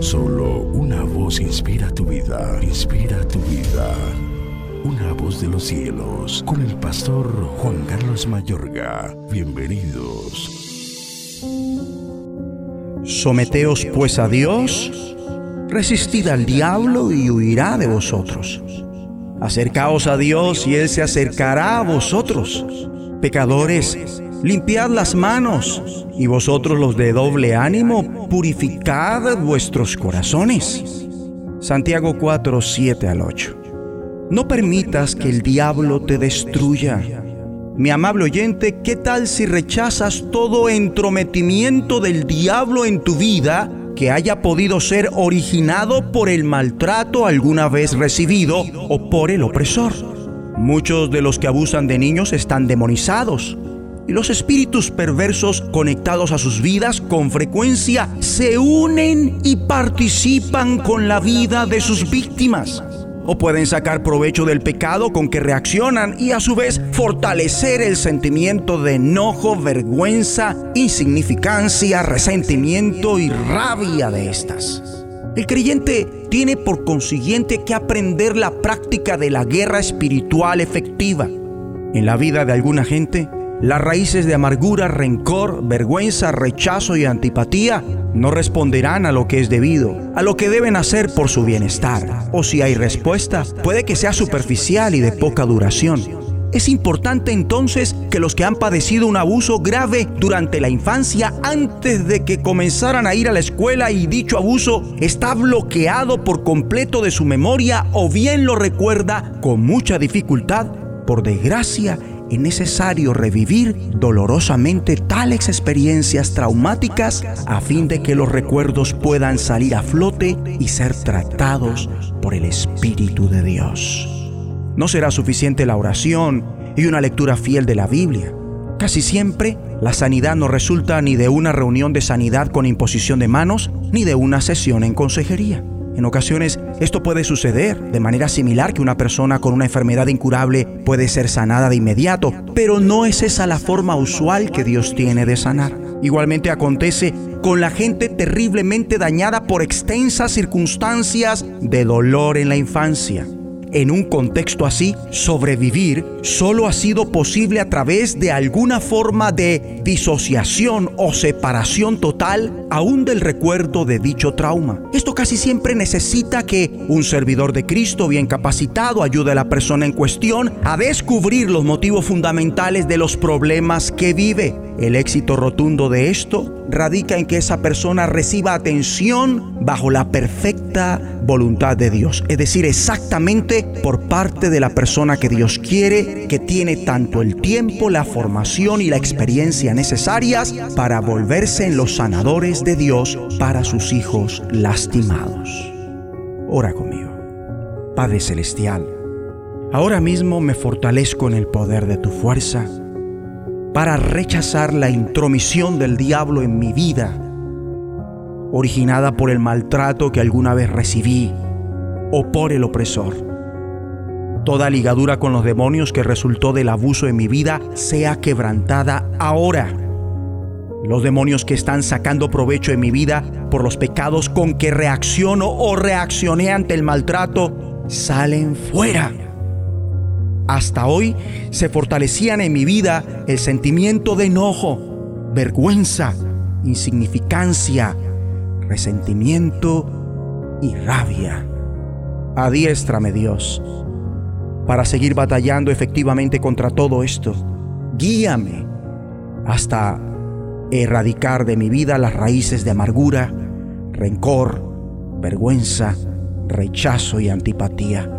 Solo una voz inspira tu vida, inspira tu vida. Una voz de los cielos, con el pastor Juan Carlos Mayorga. Bienvenidos. Someteos pues a Dios, resistid al diablo y huirá de vosotros. Acercaos a Dios y Él se acercará a vosotros. Pecadores, limpiad las manos, y vosotros los de doble ánimo, purificad vuestros corazones. Santiago 4, 7 al 8. No permitas que el diablo te destruya. Mi amable oyente, ¿qué tal si rechazas todo entrometimiento del diablo en tu vida que haya podido ser originado por el maltrato alguna vez recibido o por el opresor? Muchos de los que abusan de niños están demonizados y los espíritus perversos conectados a sus vidas con frecuencia se unen y participan con la vida de sus víctimas. O pueden sacar provecho del pecado con que reaccionan y a su vez fortalecer el sentimiento de enojo, vergüenza, insignificancia, resentimiento y rabia de estas. El creyente tiene por consiguiente que aprender la práctica de la guerra espiritual efectiva. En la vida de alguna gente, las raíces de amargura, rencor, vergüenza, rechazo y antipatía no responderán a lo que es debido, a lo que deben hacer por su bienestar. O si hay respuesta, puede que sea superficial y de poca duración. Es importante entonces que los que han padecido un abuso grave durante la infancia, antes de que comenzaran a ir a la escuela y dicho abuso está bloqueado por completo de su memoria o bien lo recuerda con mucha dificultad, por desgracia, es necesario revivir dolorosamente tales experiencias traumáticas a fin de que los recuerdos puedan salir a flote y ser tratados por el Espíritu de Dios. No será suficiente la oración y una lectura fiel de la Biblia. Casi siempre la sanidad no resulta ni de una reunión de sanidad con imposición de manos, ni de una sesión en consejería. En ocasiones esto puede suceder de manera similar que una persona con una enfermedad incurable puede ser sanada de inmediato, pero no es esa la forma usual que Dios tiene de sanar. Igualmente acontece con la gente terriblemente dañada por extensas circunstancias de dolor en la infancia. En un contexto así, sobrevivir solo ha sido posible a través de alguna forma de disociación o separación total aún del recuerdo de dicho trauma. Esto casi siempre necesita que un servidor de Cristo bien capacitado ayude a la persona en cuestión a descubrir los motivos fundamentales de los problemas que vive. El éxito rotundo de esto radica en que esa persona reciba atención bajo la perfecta voluntad de Dios, es decir, exactamente por parte de la persona que Dios quiere, que tiene tanto el tiempo, la formación y la experiencia necesarias para volverse en los sanadores de Dios para sus hijos lastimados. Ora conmigo. Padre Celestial, ahora mismo me fortalezco en el poder de tu fuerza para rechazar la intromisión del diablo en mi vida, originada por el maltrato que alguna vez recibí o por el opresor. Toda ligadura con los demonios que resultó del abuso en mi vida sea quebrantada ahora. Los demonios que están sacando provecho en mi vida por los pecados con que reacciono o reaccioné ante el maltrato, salen fuera hasta hoy se fortalecían en mi vida el sentimiento de enojo, vergüenza, insignificancia, resentimiento y rabia. Adiéstrame Dios para seguir batallando efectivamente contra todo esto. Guíame hasta erradicar de mi vida las raíces de amargura, rencor, vergüenza, rechazo y antipatía.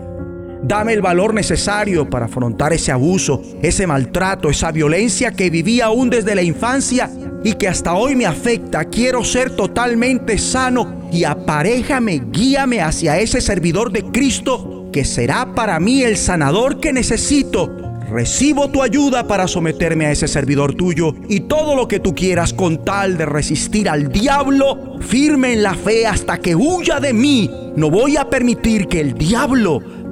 Dame el valor necesario para afrontar ese abuso, ese maltrato, esa violencia que viví aún desde la infancia y que hasta hoy me afecta. Quiero ser totalmente sano y aparéjame, guíame hacia ese servidor de Cristo que será para mí el sanador que necesito. Recibo tu ayuda para someterme a ese servidor tuyo y todo lo que tú quieras con tal de resistir al diablo, firme en la fe hasta que huya de mí. No voy a permitir que el diablo